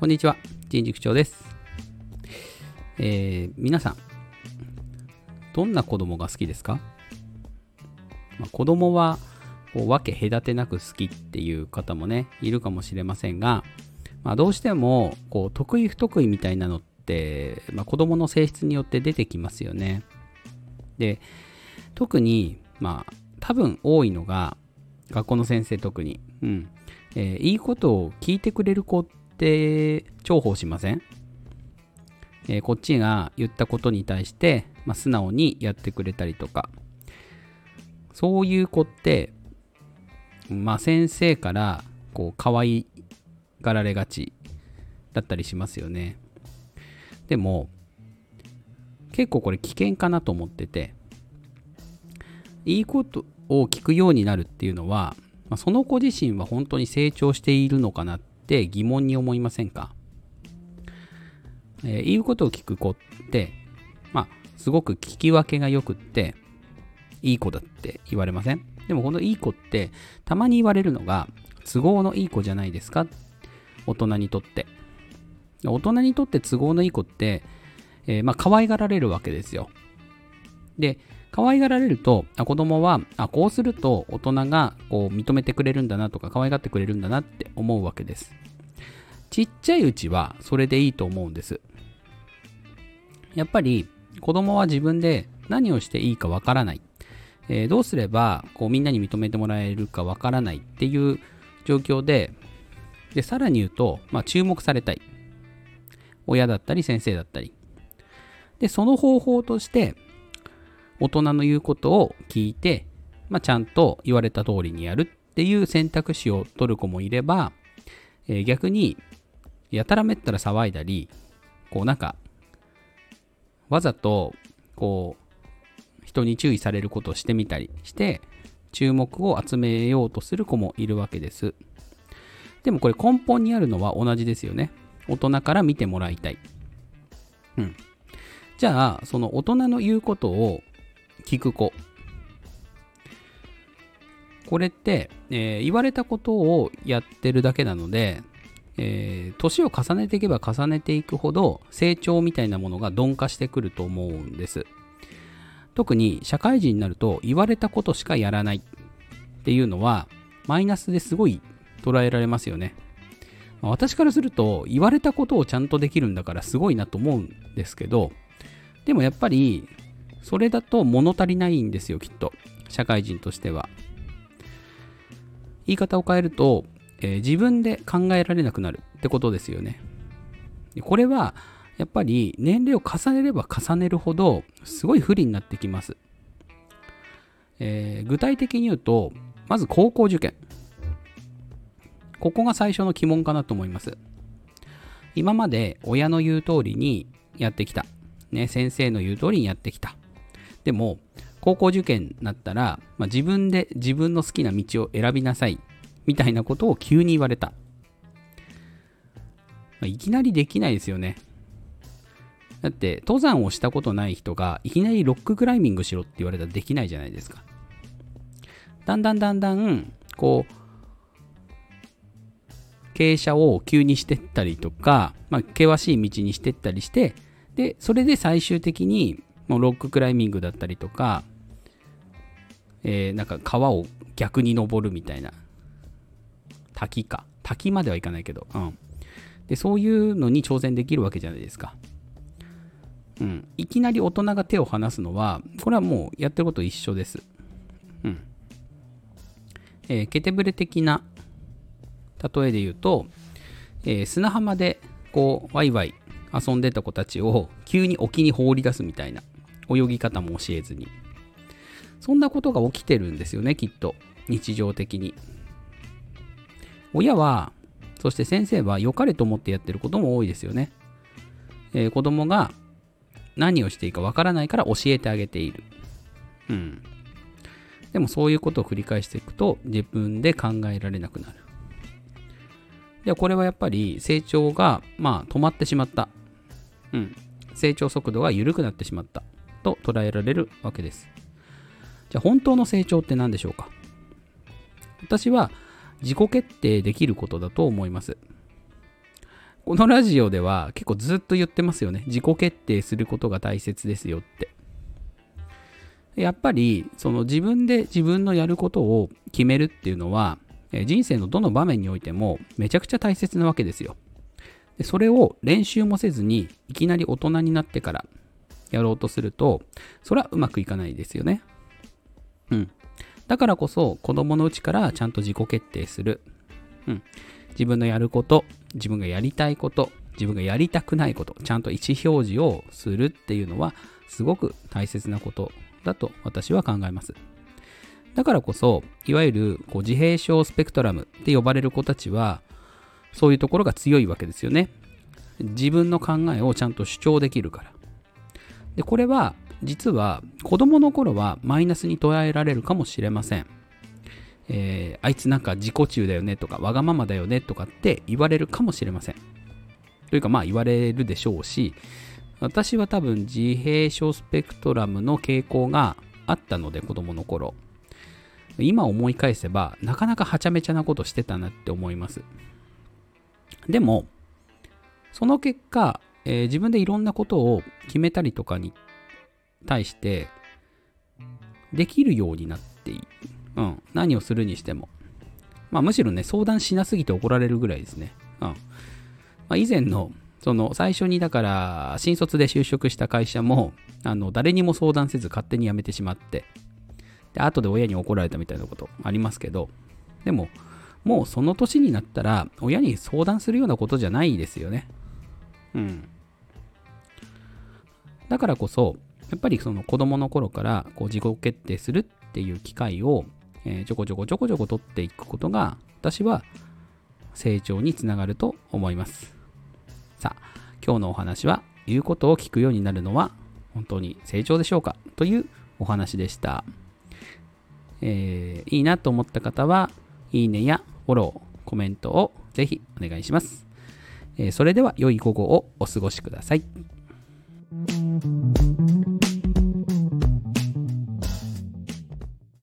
こんにちは、人事区長です。えー、皆さん、どんな子供が好きですか、まあ、子供はこう分け隔てなく好きっていう方もね、いるかもしれませんが、まあ、どうしてもこう得意不得意みたいなのって、まあ、子供の性質によって出てきますよね。で、特に、まあ、多分多いのが、学校の先生特に、うん、えー、いいことを聞いてくれる子って重宝しません、えー、こっちが言ったことに対して、まあ、素直にやってくれたりとか、そういう子って、まあ、先生からこう可愛がられがちだったりしますよね。でも、結構これ危険かなと思ってて、いいことを聞くようになるっていうのは、まあ、その子自身は本当に成長しているのかなって疑問に思いませんか、えー、言うことを聞く子って、まあ、すごく聞き分けが良くって、いい子だって言われません？でもこのいい子って、たまに言われるのが、都合のいい子じゃないですか？大人にとって。大人にとって都合のいい子って、えー、まあ、可愛がられるわけですよ。で、可愛がられると、あ子供はあこうすると大人がこう認めてくれるんだなとか可愛がってくれるんだなって思うわけです。ちっちゃいうちはそれでいいと思うんです。やっぱり子供は自分で何をしていいかわからない。えー、どうすればこうみんなに認めてもらえるかわからないっていう状況で、で、さらに言うと、まあ、注目されたい。親だったり先生だったり。で、その方法として、大人の言うことを聞いて、まあ、ちゃんと言われた通りにやるっていう選択肢を取る子もいれば、えー、逆に、やたらめったら騒いだり、こうなんか、わざと、こう、人に注意されることをしてみたりして、注目を集めようとする子もいるわけです。でもこれ根本にあるのは同じですよね。大人から見てもらいたい。うん。じゃあ、その大人の言うことを聞く子。これって、えー、言われたことをやってるだけなので、えー、年を重ねていけば重ねていくほど成長みたいなものが鈍化してくると思うんです。特に社会人になると言われたことしかやらないっていうのはマイナスですごい捉えられますよね。私からすると言われたことをちゃんとできるんだからすごいなと思うんですけどでもやっぱりそれだと物足りないんですよ、きっと。社会人としては。言い方を変えると、えー、自分で考えられなくなるってことですよね。これは、やっぱり年齢を重ねれば重ねるほど、すごい不利になってきます。えー、具体的に言うと、まず高校受験。ここが最初の鬼門かなと思います。今まで親の言う通りにやってきた。ね、先生の言う通りにやってきた。でも、高校受験になったら、まあ、自分で自分の好きな道を選びなさい、みたいなことを急に言われた。まあ、いきなりできないですよね。だって、登山をしたことない人が、いきなりロッククライミングしろって言われたらできないじゃないですか。だんだんだんだん、こう、傾斜を急にしてったりとか、まあ、険しい道にしてったりして、で、それで最終的に、もうロッククライミングだったりとか、えー、なんか川を逆に登るみたいな。滝か。滝まではいかないけど。うん。で、そういうのに挑戦できるわけじゃないですか。うん。いきなり大人が手を離すのは、これはもうやってること一緒です。うん。えー、ケテブレ的な例えで言うと、えー、砂浜でこうワイワイ遊んでた子たちを急に沖に放り出すみたいな泳ぎ方も教えずに。そんなことが起きてるんですよね、きっと。日常的に。親は、そして先生は良かれと思ってやってることも多いですよね。えー、子供が何をしていいかわからないから教えてあげている。うん。でもそういうことを繰り返していくと自分で考えられなくなる。でこれはやっぱり成長がまあ止まってしまった。うん。成長速度が緩くなってしまった。と捉えられるわけです。じゃあ本当の成長って何でしょうか？私は自己決定できることだと思います。このラジオでは結構ずっと言ってますよね。自己決定することが大切ですよって。やっぱり、その自分で自分のやることを決めるっていうのは、人生のどの場面においてもめちゃくちゃ大切なわけですよ。でそれを練習もせずにいきなり大人になってからやろうとすると、それはうまくいかないですよね。うん。だからこそ子供のうちからちゃんと自己決定する。うん。自分のやること、自分がやりたいこと、自分がやりたくないこと、ちゃんと意思表示をするっていうのはすごく大切なことだと私は考えます。だからこそ、いわゆるこう自閉症スペクトラムって呼ばれる子たちは、そういうところが強いわけですよね。自分の考えをちゃんと主張できるから。で、これは実は子供の頃はマイナスに捉えられるかもしれません。えー、あいつなんか自己中だよねとかわがままだよねとかって言われるかもしれません。というかまあ言われるでしょうし、私は多分自閉症スペクトラムの傾向があったので子供の頃。今思い返せばなかなかはちゃめちゃなことしてたなって思います。でも、その結果、えー、自分でいろんなことを決めたりとかに対してできるようになっている。うん。何をするにしても。まあむしろね、相談しなすぎて怒られるぐらいですね。うん。まあ以前の、その最初にだから新卒で就職した会社も、あの、誰にも相談せず勝手に辞めてしまって、で、後で親に怒られたみたいなことありますけど、でも、もうその年になったら、親に相談するようなことじゃないですよね。うん。だからこそ、やっぱりその子供の頃からこう自己決定するっていう機会を、えー、ちょこちょこちょこちょこ取っていくことが私は成長につながると思います。さあ、今日のお話は言うことを聞くようになるのは本当に成長でしょうか？というお話でした。えー、いいなと思った方は、いいねやフォロー、コメントをぜひお願いします。え、それでは良い午後をお過ごしください。